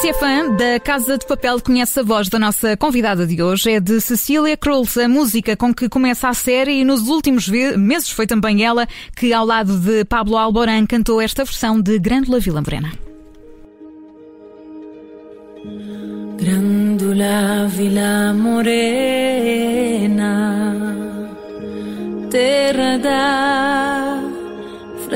se é fã da Casa de Papel, conhece a voz da nossa convidada de hoje. É de Cecília Krulls, a música com que começa a série e nos últimos meses foi também ela que, ao lado de Pablo Alborán, cantou esta versão de Grândola Vila Morena. Grândola Vila Morena, terra da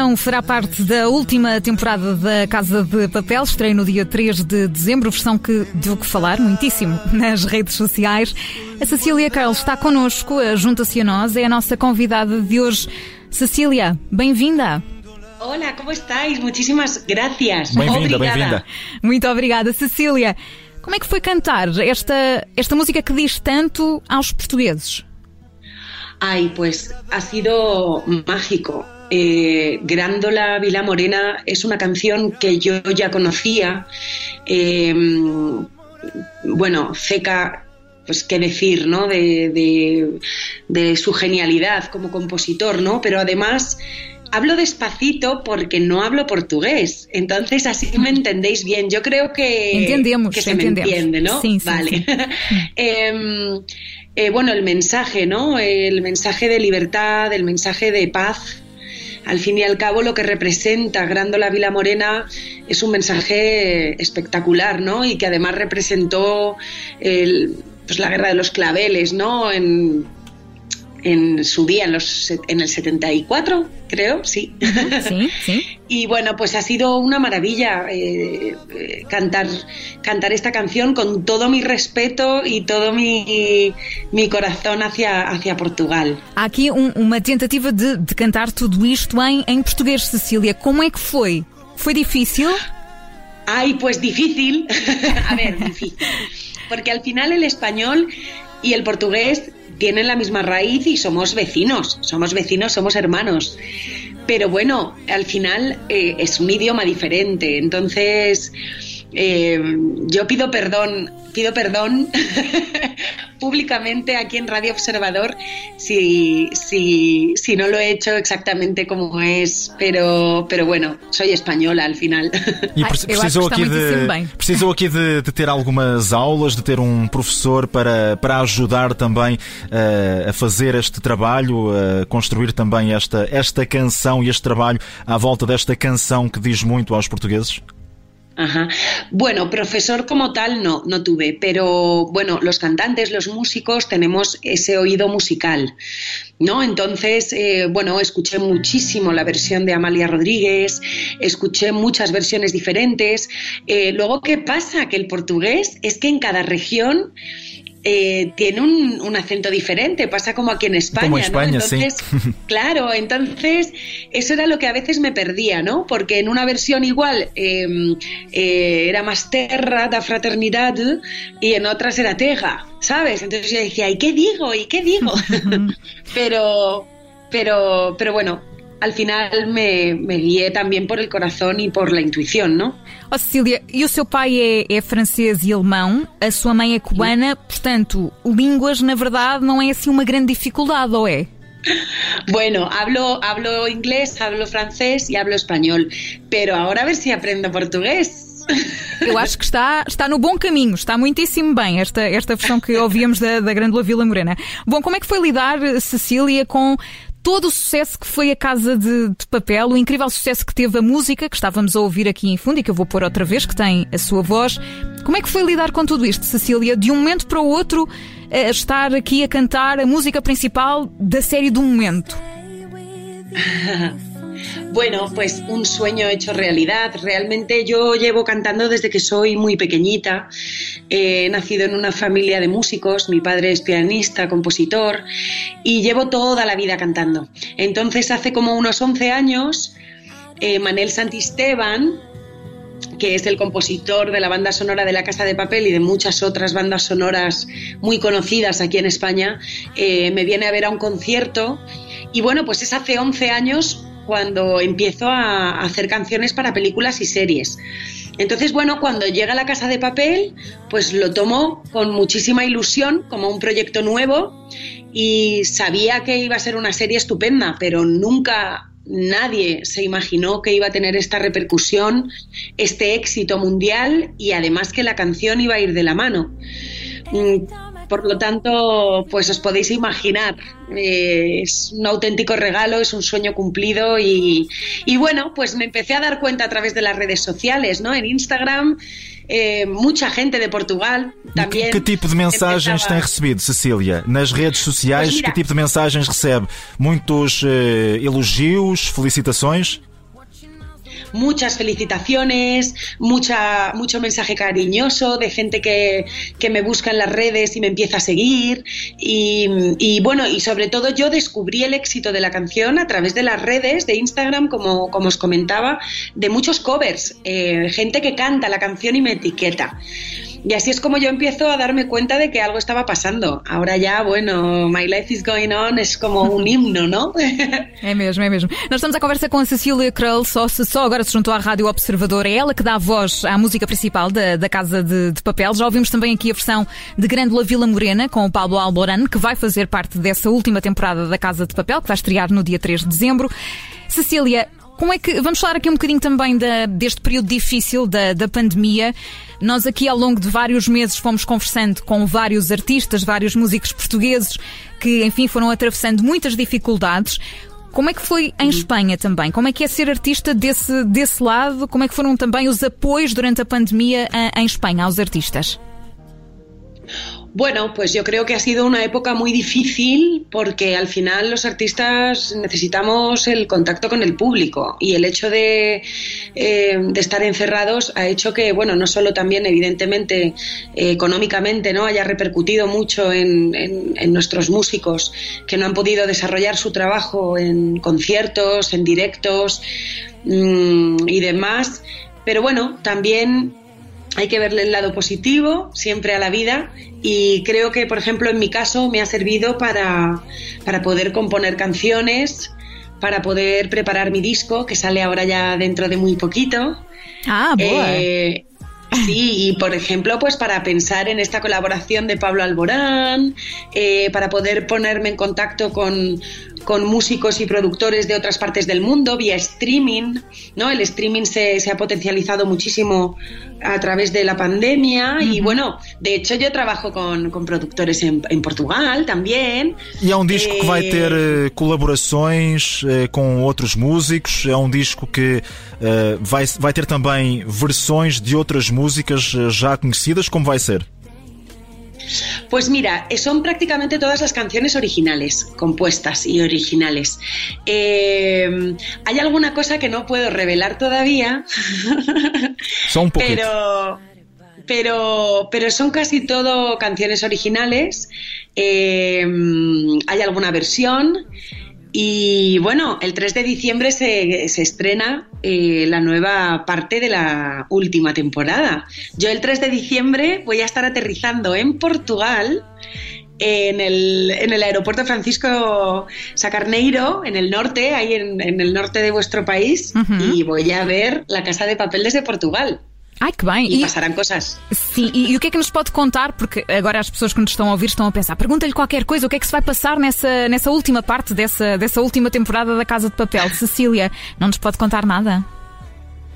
Versão fará parte da última temporada da Casa de Papel, estreia no dia 3 de dezembro, versão que deu que falar muitíssimo nas redes sociais. A Cecília Carlos está connosco, junta-se a nós, é a nossa convidada de hoje. Cecília, bem-vinda. Olá, como estáis? Muitíssimas gracias. Bem-vinda, bem-vinda. Muito obrigada, Cecília. Como é que foi cantar esta, esta música que diz tanto aos portugueses? Ay, pues ha sido mágico. Eh, Grándola Vila Morena es una canción que yo ya conocía. Eh, bueno, Ceca, pues qué decir, ¿no? De, de, su genialidad como compositor, ¿no? Pero además hablo despacito porque no hablo portugués. Entonces así me entendéis bien. Yo creo que, que se me entiende, ¿no? Sí, vale. Em, eh, bueno, el mensaje, ¿no? El mensaje de libertad, el mensaje de paz al fin y al cabo lo que representa Grándola Vila Morena es un mensaje espectacular, ¿no? Y que además representó pues la guerra de los claveles, ¿no? En, en su día, en, los, en el 74, creo, sí. Sí, sí. y bueno, pues ha sido una maravilla eh, eh, cantar, cantar esta canción con todo mi respeto y todo mi, mi corazón hacia, hacia Portugal. Há aqui um, uma tentativa de, de cantar tudo isto em, em português, Cecília. Como é que foi? Foi difícil? Ay, pues difícil. a ver, difícil. Porque al final el español y el portugués tienen la misma raíz y somos vecinos, somos vecinos, somos hermanos. Pero bueno, al final eh, es un idioma diferente, entonces eh, yo pido perdón, pido perdón públicamente aquí en Radio Observador si, si, si, no lo he hecho exactamente como es, pero, pero bueno, soy española al final. E precisou aqui, de, precisou aqui de, de, ter algumas aulas, de ter um professor para, para ajudar também uh, a fazer este trabalho, a construir também esta, esta canção e este trabalho à volta desta canção que diz muito aos portugueses? Ajá. Bueno, profesor como tal no, no tuve, pero bueno, los cantantes, los músicos tenemos ese oído musical, ¿no? Entonces, eh, bueno, escuché muchísimo la versión de Amalia Rodríguez, escuché muchas versiones diferentes. Eh, luego, ¿qué pasa? Que el portugués es que en cada región eh, tiene un, acento diferente, pasa como aquí en España. Como España, entonces, Claro, entonces eso era lo que a veces me perdía, ¿no? Porque en una versión igual em, eh, era más terra da fraternidad y en otras era tega, ¿sabes? Entonces yo decía, ¿y qué digo? ¿Y qué digo? pero, pero, pero bueno, al final me, me, guié también por el corazón y por la intuición, ¿no? Oh, Cecília, e o seu pai é, é francês e alemão, a sua mãe é cubana, portanto, línguas, na verdade, não é assim uma grande dificuldade, ou é? Bueno, hablo, hablo inglés, hablo francés y hablo español, pero ahora a ver si aprendo portugués. Eu acho que está, está no bom caminho, está muitíssimo bem esta, esta versão que ouvíamos da, da Grande Vila Morena. Bom, como é que foi lidar, Cecília, com todo o sucesso que foi a Casa de, de, Papel, o incrível sucesso que teve a música, que estávamos a ouvir aqui em fundo e que eu vou pôr outra vez, que tem a sua voz. Como é que foi lidar com tudo isto, Cecília? De um momento para o outro, a estar aqui a cantar a música principal da série do momento. Bueno, pues un sueño hecho realidad. Realmente yo llevo cantando desde que soy muy pequeñita. He nacido en una familia de músicos, mi padre es pianista, compositor, y llevo toda la vida cantando. Entonces, hace como unos 11 años, eh, Manel Santisteban, que es el compositor de la banda sonora de La Casa de Papel y de muchas otras bandas sonoras muy conocidas aquí en España, eh, me viene a ver a un concierto. Y bueno, pues es hace 11 años cuando empiezo a hacer canciones para películas y series. Entonces, bueno, cuando llega La Casa de Papel, pues lo tomo con muchísima ilusión como un proyecto nuevo y sabía que iba a ser una serie estupenda, pero nunca nadie se imaginó que iba a tener esta repercusión, este éxito mundial y además que la canción iba a ir de la mano. Por lo tanto, pues os podéis imaginar, eh, es un auténtico regalo, es un sueño cumplido y, y, bueno, pues me empecé a dar cuenta a través de las redes sociales, ¿no? En Instagram. Eh, mucha gente de Portugal también. Que, tipo de mensagens empezaba... tem recebido, Cecília? Nas redes sociais, pues mira, que tipo de mensagens recebe? Muitos eh, elogios, felicitações? Muchas felicitaciones, mucha, mucho mensaje cariñoso de gente que, que, me busca en las redes y me empieza a seguir. Y, bueno, y sobre todo yo descubrí el éxito de la canción a través de las redes, de Instagram, como, como os comentaba, de muchos covers, eh, gente que canta la canción y me etiqueta. Y así es como yo empiezo a darme cuenta de que algo estava passando. Ahora já, bueno, My Life is Going On és como um himno, não? É mesmo, é mesmo. Nós estamos a conversa com a Cecília Krull, só, só agora se juntou à Rádio Observador. É ela que dá voz à música principal da, da Casa de, de, Papel. Já ouvimos também aqui a versão de Grândola Vila Morena com o Pablo Alboran, que vai fazer parte dessa última temporada da Casa de Papel, que vai estrear no dia 3 de dezembro. Cecília, como é que. Vamos falar aqui um bocadinho também da, deste período difícil da, da pandemia. Nós aqui ao longo de vários meses fomos conversando com vários artistas, vários músicos portugueses que, enfim, foram atravessando muitas dificuldades. Como é que foi em Espanha também? Como é que é ser artista desse, desse lado? Como é que foram também os apoios durante a pandemia em Espanha aos artistas? Bueno, pues yo creo que ha sido una época muy difícil porque al final los artistas necesitamos el contacto con el público y el hecho de, eh, estar encerrados ha hecho que, bueno, no solo también evidentemente económicamente no haya repercutido mucho en, nuestros músicos que no han podido desarrollar su trabajo en conciertos, en directos mmm, y demás, pero bueno, también hay que verle el lado positivo siempre a la vida y creo que, por ejemplo, en mi caso me ha servido para, para poder componer canciones, para poder preparar mi disco, que sale ahora ya dentro de muy poquito. Ah, eh, Sí, y por ejemplo, pues para pensar en esta colaboración de Pablo Alborán, eh, para poder ponerme en contacto con, con, músicos y productores de otras partes del mundo vía streaming, ¿no? El streaming se, se ha potencializado muchísimo a través de la pandemia uh -huh. y bueno, de hecho yo trabajo con, con productores en, en, Portugal también. E é um disco eh... que vai ter uh, colaborações uh, com outros músicos, é um disco que vai, vai ter também versões de outras músicas músicas eh, já conhecidas? Como vai ser? Pues mira, son prácticamente todas las canciones originales, compuestas y originales. Eh, hay alguna cosa que no puedo revelar todavía, son un pero, pero, pero son casi todo canciones originales. Eh, hay alguna versión. Y bueno, el 3 de diciembre se, se estrena eh, la nueva parte de la última temporada. Yo el 3 de diciembre voy a estar aterrizando en Portugal. En el, en el aeropuerto Francisco Sacarneiro, en el norte, ahí en, en el norte de vuestro país, uh -huh. y voy a ver la Casa de Papel desde Portugal. Ai, que bem. E, e passarão coisas. Sim, e, e, o que é que nos pode contar? Porque agora as pessoas que nos estão a ouvir estão a pensar, pergunta-lhe qualquer coisa, o que é que se vai passar nessa, nessa última parte dessa, dessa última temporada da Casa de Papel? Cecília, não nos pode contar nada?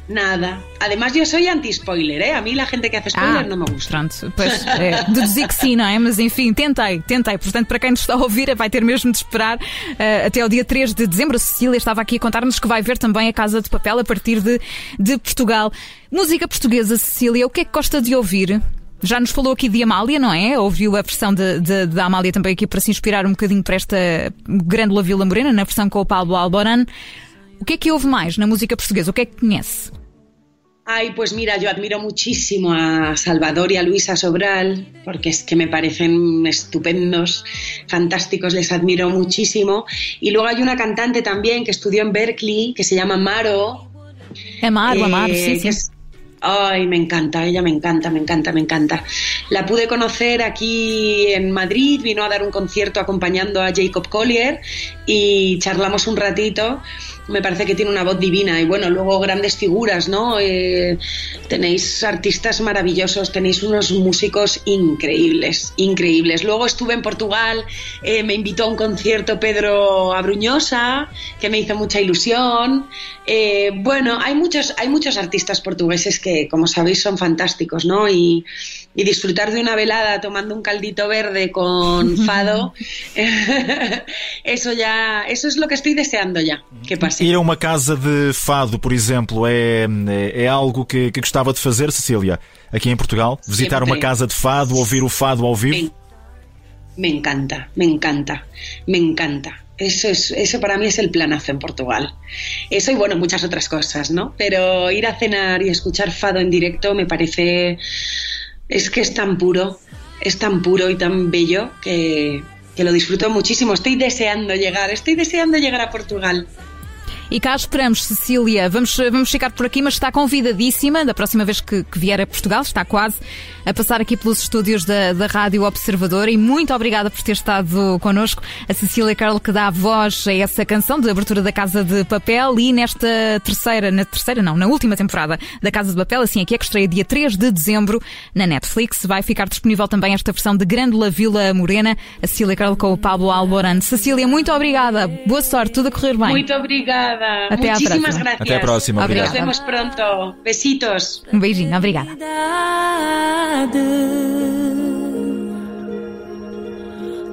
Nada. Además, yo soy anti-spoiler, ¿eh? A mí la gente que hace spoiler ah, não me gusta. Pronto, pois, é, deduzi que sim, não é? Mas enfim, tentei, tentei. Portanto, para quem nos está a ouvir, vai ter mesmo de esperar uh, até o dia 3 de dezembro. A Cecília estava aqui a contar-nos que vai ver também a Casa de Papel a partir de, de Portugal. Música portuguesa, Cecília, o que é que gosta de ouvir? Já nos falou aqui de Amália, não é? Ouviu a versão de Amália também aqui para se inspirar um bocadinho para esta Grândola Vila Morena, na versão com o Pablo Alboran. O que é que houve mais na música portuguesa? O que é que conhece? Ay, pues mira, yo admiro muchísimo a Salvador y a Luisa Sobral, porque es que me parecen estupendos, fantásticos, les admiro muchísimo. Y luego hay una cantante también que estudió en Berkeley, que se llama Maro. Amaro, Amaro, sí, sí. Ay, me encanta, ella me encanta, me encanta, me encanta. La pude conocer aquí en Madrid, vino a dar un concierto acompañando a Jacob Collier y charlamos un ratito me parece que tiene una voz divina y bueno, luego grandes figuras, ¿no? Eh, tenéis artistas maravillosos, tenéis unos músicos increíbles, increíbles. Luego estuve en Portugal, eh, me invitó a un concierto Pedro Abruñosa, que me hizo mucha ilusión. Eh, bueno, hay muchos, hay muchos artistas portugueses que, como sabéis, son fantásticos, ¿no? Y, y disfrutar de una velada tomando un caldito verde con fado, eso ya, eso es lo que estoy deseando ya que pase. Ir a uma casa de fado, por exemplo, é, é algo que, que gostava de fazer, Cecília, aqui em Portugal? Visitar Siempre. uma casa de fado, ouvir o fado ao vivo? Me, me encanta, me encanta, me encanta. Eso, es, eso para mí es el planazo en Portugal. Eso y bueno, muchas otras cosas, ¿no? Pero ir a cenar y escuchar fado en directo me parece es que es tan puro, es tan puro y tan bello que, que lo disfruto muchísimo. Estoy deseando llegar, estoy deseando llegar a Portugal. E cá esperamos, Cecília. Vamos, vamos ficar por aqui, mas está convidadíssima da próxima vez que, que vier a Portugal, está quase a passar aqui pelos estúdios da, da Rádio Observador e muito obrigada por ter estado connosco. A Cecília Carl que dá voz a essa canção de abertura da Casa de Papel e nesta terceira, na terceira não, na última temporada da Casa de Papel, assim aqui é que estreia dia 3 de dezembro na Netflix. Vai ficar disponível também esta versão de Grândola Vila Morena, a Cecília Carl com o Pablo Alboran. Cecília, muito obrigada. Boa sorte, tudo a correr bem. Muito obrigada. Até Muchísimas gracias. Até a próxima. Obrigada. Nos vemos pronto. Besitos. Um beijinho. Obrigada.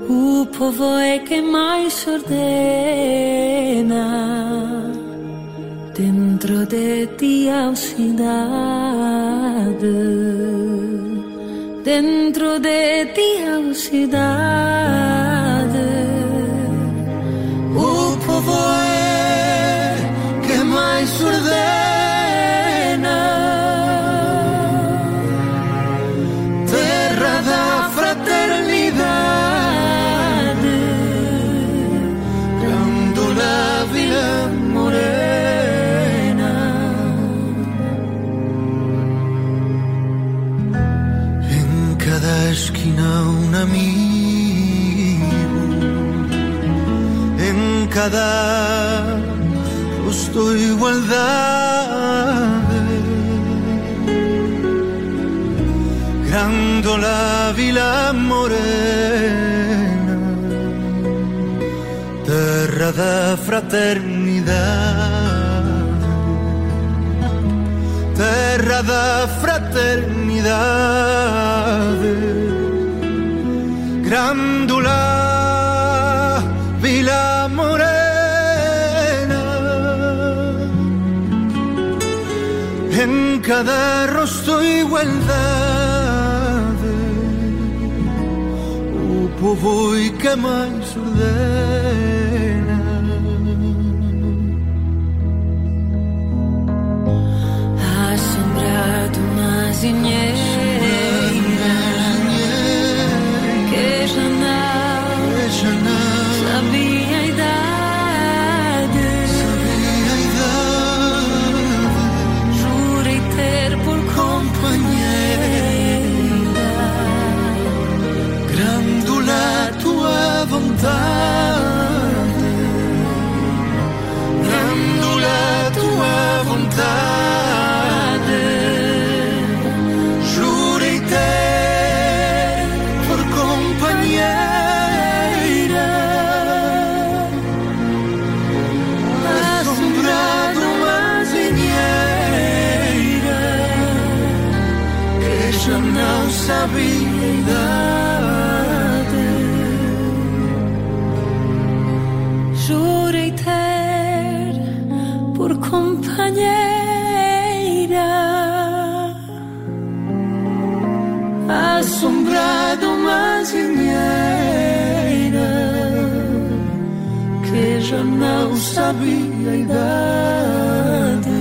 O povo é quem mais ordena dentro de ti a cidade, dentro de ti a cidade. Cada justo igualdad. la Vila Morena, terra da fraternidade, terra da fraternidade, grandula Vila cada rostro igualdade. O povo e que mais ordena não sabia idade. Jurei ter por companheira assombrado uma dinheira que já não sabia idade.